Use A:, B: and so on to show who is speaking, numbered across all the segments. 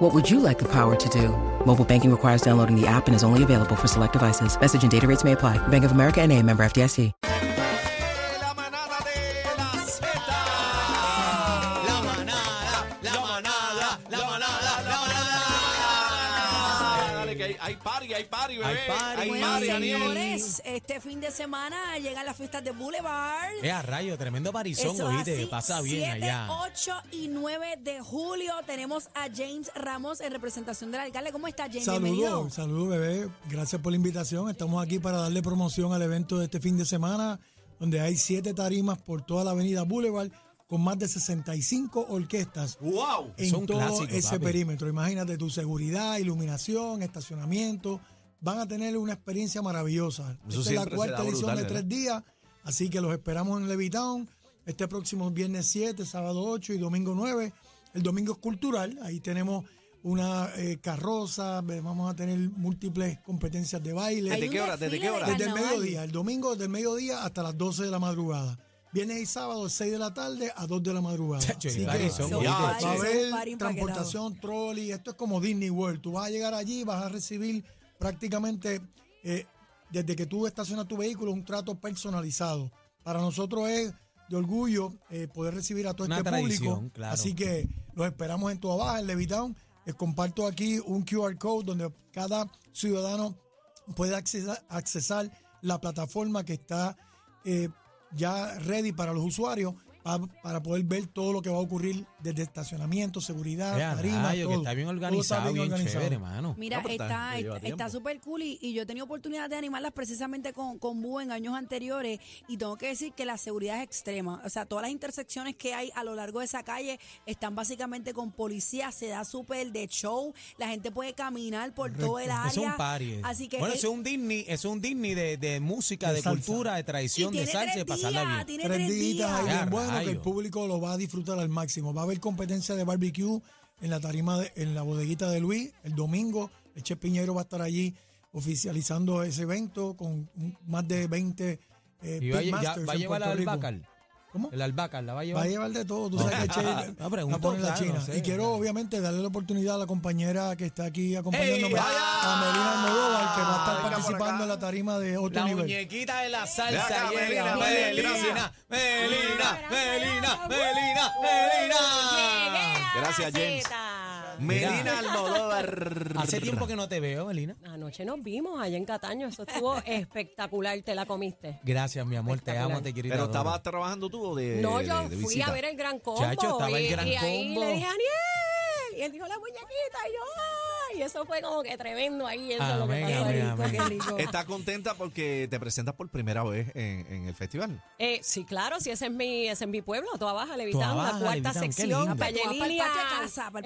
A: What would you like the power to do? Mobile banking requires downloading the app and is only available for select devices. Message and data rates may apply. Bank of America and a member FDIC.
B: La manada de la Z. La manada, la manada, la manada, hay, hay party, hay party, bebé.
C: Hay party.
B: Hay
C: Bueno,
B: party,
C: señores, este fin de semana llegan las fiestas de Boulevard.
D: Eh, a rayo, tremendo parizón,
C: Eso
D: oíste,
C: así,
D: pasa bien
C: 7,
D: allá.
C: 8 y 9 de julio tenemos a James Ramos en representación del alcalde. ¿Cómo está James? Bienvenido.
E: Saludos, saludos bebé, gracias por la invitación. Estamos aquí para darle promoción al evento de este fin de semana, donde hay siete tarimas por toda la avenida Boulevard, con más de 65 orquestas
B: Wow.
E: en todo
D: clásico,
E: ese
D: papi.
E: perímetro. Imagínate tu seguridad, iluminación, estacionamiento. Van a tener una experiencia maravillosa.
B: Eso
E: Esta es la cuarta edición
B: brutal,
E: de
B: ¿verdad?
E: tres días, así que los esperamos en Levitown este próximo viernes 7, sábado 8 y domingo 9. El domingo es cultural, ahí tenemos una eh, carroza, vamos a tener múltiples competencias de baile.
B: ¿Desde qué hora? ¿Desde qué hora?
E: Desde el mediodía, el domingo desde el mediodía hasta las 12 de la madrugada. Viernes y sábado, 6 de la tarde a 2 de la madrugada.
D: Chacho,
E: Así que
C: Eso.
B: Ya,
C: va,
E: a haber transportación, trolley, esto es como Disney World. Tú vas a llegar allí, vas a recibir prácticamente, eh, desde que tú estacionas tu vehículo, un trato personalizado. Para nosotros es de orgullo eh, poder recibir a todo
D: Una
E: este público.
D: claro.
E: Así que los esperamos en tu Baja, en Levitown. Les comparto aquí un QR code donde cada ciudadano puede accesar, accesar la plataforma que está eh, ya ready para los usuarios pa- para poder ver todo lo que va a ocurrir desde estacionamiento, seguridad, tarima,
D: rayo, que
E: todo.
D: está bien
E: Todo
D: organizado, bien,
E: organizado.
D: chévere, hermano.
C: Mira,
B: No, pero está-
C: está
B: que lleva
C: está-
B: tiempo.
C: está súper cool y, y yo he tenido oportunidad de animarlas precisamente con, con en años anteriores y tengo que decir que la seguridad es extrema. O sea, todas las intersecciones que hay a lo largo de esa calle están básicamente con policía, se da súper de show, la gente puede caminar por todo el área.
D: Es un party.
C: Así que
D: bueno,
C: el-
D: eso es un Disney, eso es un Disney de, de música, de,
E: De salsa.
D: cultura, de
C: y
D: tradición, de
C: tiene
D: salsa, de
C: tres
D: pasarla
C: días,
D: bien.
C: tiene
E: Tres
C: tres
E: días ahí
C: días.
D: Ya,
E: bien que el público lo va a disfrutar al máximo. Va a haber competencia de barbecue en la tarima, de- en la bodeguita de Luis. El domingo, el Chef Piñero va a estar allí oficializando ese evento con más de 20 eh,
D: Y va, ya- va a llevar al
E: Rico. ¿Cómo?
D: El albahaca la va a llevar.
E: Va a llevar de todo, tú sabes que Che
D: No, pregunto,
E: la pone en la China.
D: no sé,
E: y quiero
D: claro.
E: obviamente darle la oportunidad a la compañera que está aquí acompañándome, a Melina Almodóvar, que va a estar
B: por
E: participando en la tarima de otro
D: La
E: nivel.
D: muñequita de la salsa
B: acá,
D: llega.
B: Melina,
D: Melina,
B: gracias.
D: Melina, Melina, Melina, Melina.
B: Gracias, James. Melina Almodóvar.
D: Hace tiempo que no te veo, Melina.
F: Anoche nos vimos allá en Cataño, eso estuvo espectacular, te la comiste.
D: Gracias, mi amor, te amo, te quiero te
B: Pero estabas trabajando tú o de
F: No, yo
B: de
F: fui
B: visita?
F: a ver el gran combo.
D: Chacho, estaba el
F: y,
D: Gran
F: y ahí
D: Combo.
F: le dije, Aniel, y él dijo la muñequita, y yo, ay, y eso fue como que tremendo ahí, eso es lo que pasó
D: amén,
F: ahí.
D: amén.
C: Qué rico.
B: ¿Estás contenta porque te presentas por primera vez en, en el festival?
F: Eh, sí, claro, sí, ese es mi, ese es mi pueblo, Toda Baja Levitán, la cuarta
D: Levitán,
F: sección,
C: vas pa'l
F: Lilia.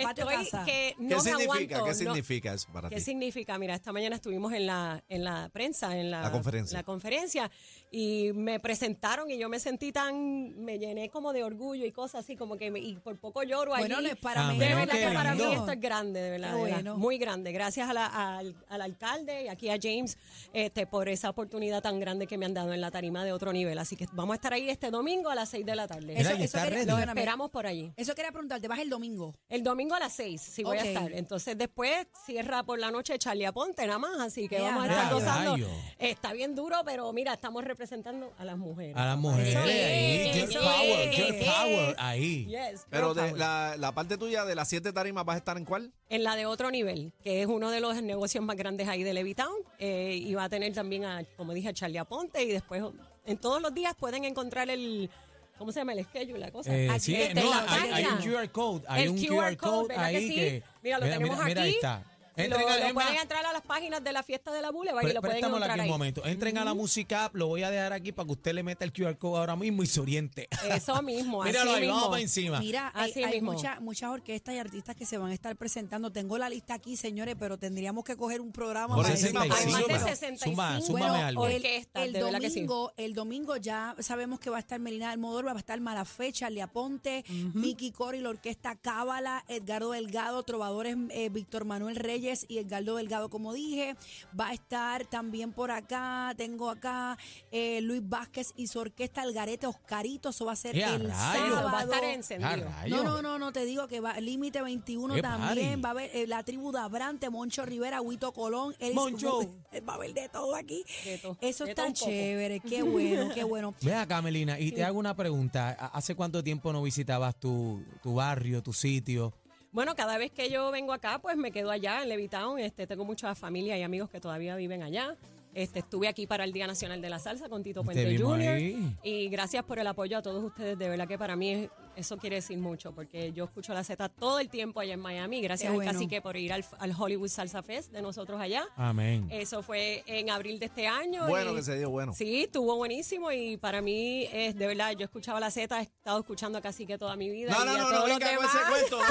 C: patio de casa,
F: que no
B: ¿Qué significa?
F: aguanto,
B: ¿Qué
F: no-
B: significa eso para
F: ¿Qué
B: ti?
F: significa? Mira, esta mañana estuvimos en la, en la prensa, en la,
B: La conferencia.
F: la conferencia, y me presentaron y yo me sentí tan, me llené como de orgullo y cosas así, como que, me- y por poco lloro
C: Bueno,
F: allí.
C: no es para
D: Amén,
C: mí.
F: De verdad que para mí esto es grande, de verdad,
C: Qué
F: de verdad,
C: bueno.
F: muy grande. Gracias a la- al, al alcalde y aquí a James este, por esa oportunidad tan grande que me han dado en la tarima de otro nivel. Así que vamos a estar ahí este domingo a las 6 de la tarde.
D: Mira, y está
C: quería-.
F: Los esperamos por allí.
C: Eso quería preguntarte, ¿vas el domingo?
F: El domingo a las 6, sí voy a estar. Entonces después cierra por la noche Charlie Aponte nada más, así que vamos a estar gozando. Está bien duro, pero mira, estamos representando a las mujeres.
D: A las mujeres
F: Eso
D: ahí, girl
F: eso
D: power,
F: es.
D: girl power, ahí.
F: Yes,
B: Pero de
F: power.
B: la, la parte tuya de las siete tarimas, ¿vas a estar en cuál?
F: En la de otro nivel, que es uno de los negocios más grandes ahí de Levitown. eh, y va a tener también, a, como dije, a Charlie Aponte. Y después, en todos los días pueden encontrar el. ¿Cómo se llama? El schedule, la cosa.
D: Eh,
F: Aquí,
D: sí,
F: este,
D: no, hay, hay un. QR code, hay
F: El
D: un
F: QR code,
D: code
F: ¿verdad que
D: ahí
F: sí?
D: que,
F: Mira, lo tenemos
D: mira, ahí
F: aquí.
D: está. Entren
F: lo,
D: a-
F: lo
D: es más,
F: pueden entrar a las páginas de la fiesta de la Boulevard y lo pueden encontrar
D: aquí
F: ahí.
D: un momento. Entren a la música app, lo voy a dejar aquí para que usted le meta el QR code ahora mismo y se oriente.
F: Eso mismo,
D: Míralo
F: así
D: ahí, vamos para encima.
C: Mira, hay,
F: Así
C: hay
F: mismo.
C: mucha- muchas orquestas y artistas que se van a estar presentando. Tengo la lista aquí, señores, pero tendríamos que coger un programa
B: Por
C: para
B: encima,
C: decir-
B: por
F: Hay más de
B: encima.
F: 65
D: Zumba,
C: Bueno,
D: algo.
C: el,
F: sí.
C: domingo, el domingo ya sabemos que va a estar Melina Almodóvar, va a estar Malafé, Charlie Aponte, Miki Cori, la orquesta Cábala, Edgardo Delgado, Trovadores eh, Víctor Manuel Reyes y Edgardo Delgado, como dije. Va a estar también por acá, tengo acá eh, Luis Vázquez y su orquesta Algarete Oscarito, eso va a ser
D: ¡Eh, a
C: el
D: rayos!
C: sábado.
F: Va a estar encendido.
C: No, no, no, no, te digo que va Límite 21
D: ¡Qué
C: también,
D: party!
C: va a haber eh, la tribu de Abrante, Moncho Rivera, Huito Colón, Elis-
D: Moncho.
C: va a haber de todo aquí.
F: De
C: Eso
F: de
C: está chévere, qué bueno, qué bueno.
D: Ve acá, Melina, y te hago una pregunta. ¿Hace cuánto tiempo no visitabas tu, tu barrio, tu sitio?
F: Bueno, cada vez que yo vengo acá, pues me quedo allá en Levitown. Este, tengo mucha familia y amigos que todavía viven allá. Este, estuve aquí para el Día Nacional de la Salsa con Tito
D: Te
F: Puente Jr.
D: ahí.
F: Y gracias por el apoyo a todos ustedes. De verdad que para mí es- eso quiere decir mucho, porque yo escucho la Z todo el tiempo allá en Miami. Gracias
C: Qué
F: al
C: bueno.
F: cacique por ir al, al Hollywood Salsa Fest de nosotros allá.
D: Amén.
F: Eso fue en abril de este año.
B: Bueno
F: y-
B: que se dio, bueno.
F: Sí, estuvo buenísimo y para mí es de verdad, yo escuchaba la Z, he estado escuchando a Cacique toda mi vida.
B: No,
F: y
B: no, no, no venga con ese cuento. No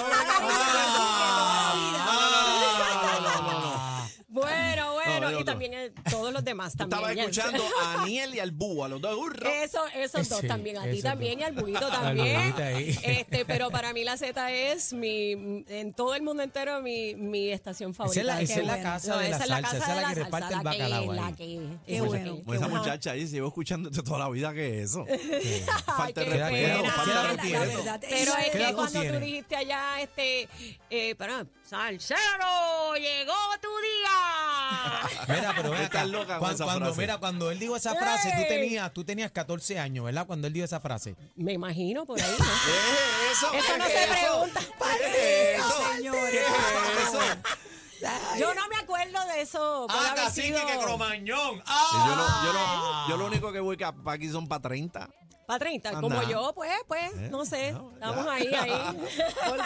D: Ah,
F: Bueno, bueno,
B: No,
F: y también eh, todos los demás también.
B: Estaba escuchando a Aniel y al Búho, a los dos. ¡Hurra!
F: Eso, esos dos
D: Sí,
F: también, a ti
D: esos
F: también
D: dos.
F: y al
D: Al
F: también.
D: ahí.
F: Este, pero para mí la Z es mi, en todo el mundo entero mi, mi estación favorita.
D: es la-
F: Qué
D: esa es la casa de la
F: esa es
D: salsa, esa es la
F: de
D: que
F: salsa,
D: reparte el
F: la que-
D: bacalao
F: la
D: ahí.
F: que-
C: Qué
F: esa
C: bueno.
F: que-
B: esa muchacha ahí se lleva escuchándote toda la vida que es eso. Falta de
F: qué
B: respeto,
F: pena.
B: falta de
C: La- la
B: respeto.
C: verdad,
F: Pero es
D: ¿Qué
F: que
D: edad tú
F: cuando tú
D: tienes?
F: dijiste allá, este, eh, para, salsero, llegó tu día.
D: Mira, pero ven acá,
B: loca con
D: cuan-
B: esa
D: cuando,
B: frase.
D: mira, cuando él dijo esa frase, tú
F: ¡Ey!
D: tenías, tú tenías 14 años, ¿verdad? Cuando él dijo esa frase.
F: Me imagino por ahí, ¿no?
B: ¿Qué es eso?
F: Eso no
B: ¿Qué
F: se
B: es eso?
F: pregunta.
B: ¿Qué es eso?
C: señores,
B: ¿Qué es eso?
F: Yo no me acuerdo de eso.
B: Ah,
F: haber
B: cacique,
F: sido-
B: que cromañón. Ah. Yo, lo, yo, lo, yo lo único que voy para aquí son para 30.
F: Pa' 30,
B: Anda.
F: como yo, pues, pues,
B: Eh,
F: no sé.
B: no,
F: Estamos ahí, ahí.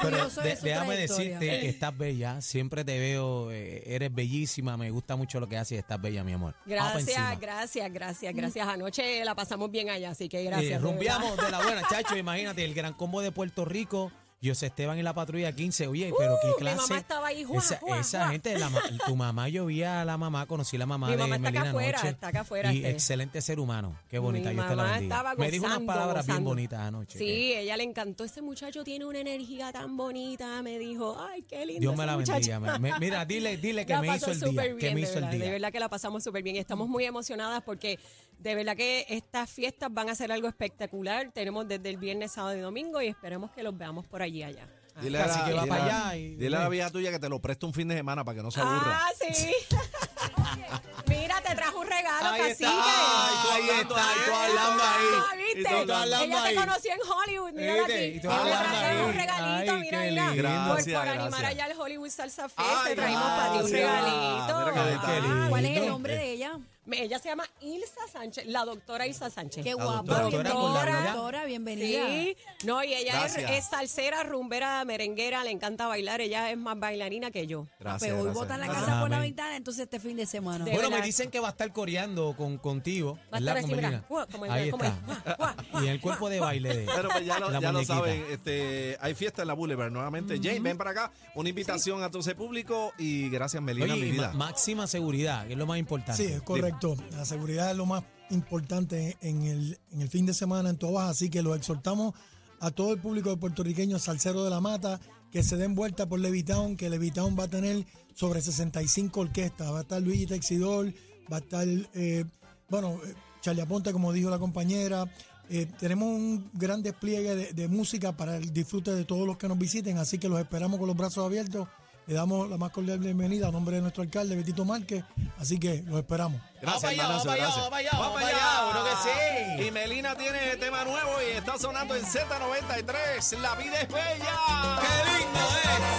D: Pero
C: orgulloso de
D: de-
C: su
D: déjame
C: trayectoria.
D: decirte que estás bella, siempre te veo, eh, eres bellísima, me gusta mucho lo que haces y estás bella, mi amor. Vamos pa'
F: Gracias,
D: encima.
F: gracias, gracias, gracias. Anoche la pasamos bien allá, así que
D: Eh,
F: gracias. de verdad.
D: rumbeamos de la buena, chacho, imagínate, el gran combo de Puerto Rico, José Esteban y la patrulla 15, oye, pero qué
F: Uh, mi
D: clase.
F: mamá estaba ahí, juá,
D: esa,
F: juá,
D: esa
F: juá.
D: gente, la ma- tu mamá, yo vi a la mamá, conocí la mamá
F: Mi
D: de
F: mamá está acá
D: Melina
F: afuera,
D: anoche.
F: está acá afuera,
D: Y
F: este.
D: excelente ser humano, qué bonita,
F: Mi
D: Dios te la
F: mamá
D: bendiga.
F: estaba
D: Me dijo unas
F: gozando,
D: palabras bien
F: gozando.
D: bonitas anoche.
F: Sí,
D: que
F: ella le encantó. Ese muchacho tiene una energía tan bonita. Me dijo, ay, qué lindo.
D: Dios me
F: ese
D: la
F: muchacho".
D: bendiga. me- me- mira, dile, dile que
F: La
D: me
F: pasó
D: hizo el día.
F: súper
D: Que
F: bien,
D: me
F: de
D: hizo el
F: verdad,
D: día.
F: De verdad que la pasamos súper bien. Estamos muy emocionadas porque de verdad que estas fiestas van a ser algo espectacular. Tenemos desde el viernes, sábado y domingo y esperemos que los veamos por allí allá.
B: Dile a,
D: Casi
B: la,
D: que va
B: dile
D: para allá y-
B: dile a la vieja tuya que te lo preste un fin de semana para que no se aburra.
F: Ah, sí. Mira, te trajo un regalo,
D: Ahí
F: cacique.
D: está.
B: Ay, tú
D: Ahí está,
B: ahí,
D: tú hablando
F: Ah,
D: ahí.
F: ¿viste?
B: Y tú hablando
F: Ella
D: ahí.
F: te conoció en Hollywood, mírala
D: ¿Viste?
F: aquí.
D: Y tú hablando
F: trajeron un
D: ahí.
F: regalito,
D: Ay,
F: mira, mira. Por,
B: Gracias,
F: por animar allá el Hollywood Salsa Fest,
B: Ay,
F: te traímos para ti un regalito.
B: Mira qué
F: Ah.
C: ¿Cuál es el nombre de ella?
F: Ella se llama Ilsa Sánchez, la doctora Ilsa Sánchez.
C: Qué guapa.
B: doctora.
C: Bienvenida.
F: Sí, no, y ella es, es salsera, rumbera, merenguera, le encanta bailar, ella es más bailarina que yo.
B: Gracias.
C: Pero hoy botan la
B: Gracias.
C: casa por la
D: Amén.
C: ventana, entonces este fin de semana.
F: De
D: Bueno, me dicen que va a estar coreando con, contigo.
F: Va a
D: ¿verdad,
F: estar así, mira,
D: Melina?
F: guau, como el-
D: Ahí
F: como
D: está.
F: el- guau, guau,
D: Y el cuerpo de baile de
B: Pero pues ya lo, ya saben, este, hay fiesta en la Boulevard nuevamente. Jane, ven para acá. Una invitación a todo ese público y gracias, Melina,
D: Oye,
B: mi vida.
D: ma- máxima seguridad, que es lo más importante.
E: Sí, es correcto. La seguridad es lo más importante en el, en el fin de semana en Tobaja, así que los exhortamos a todo el público de puertorriqueño salsero de la mata que se den vuelta por Levitown, que Levitown va a tener sobre 65 orquestas. Va a estar Luigi Texidor, va a estar, eh, bueno, eh, Charlie Aponte, como dijo la compañera. Eh, tenemos un gran despliegue de, de música para el disfrute de todos los que nos visiten, así que los esperamos con los brazos abiertos. Le damos la más cordial bienvenida a nombre de nuestro alcalde, Betito Márquez, así que los esperamos.
B: Gracias,
D: Vamos para allá, vamos para allá,
B: gracias.
D: vamos para allá, que sí.
B: Y Melina tiene tema nuevo y está sonando en Z93. La vida es bella.
D: ¡Qué lindo, eh!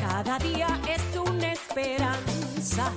F: Cada día es una esperanza,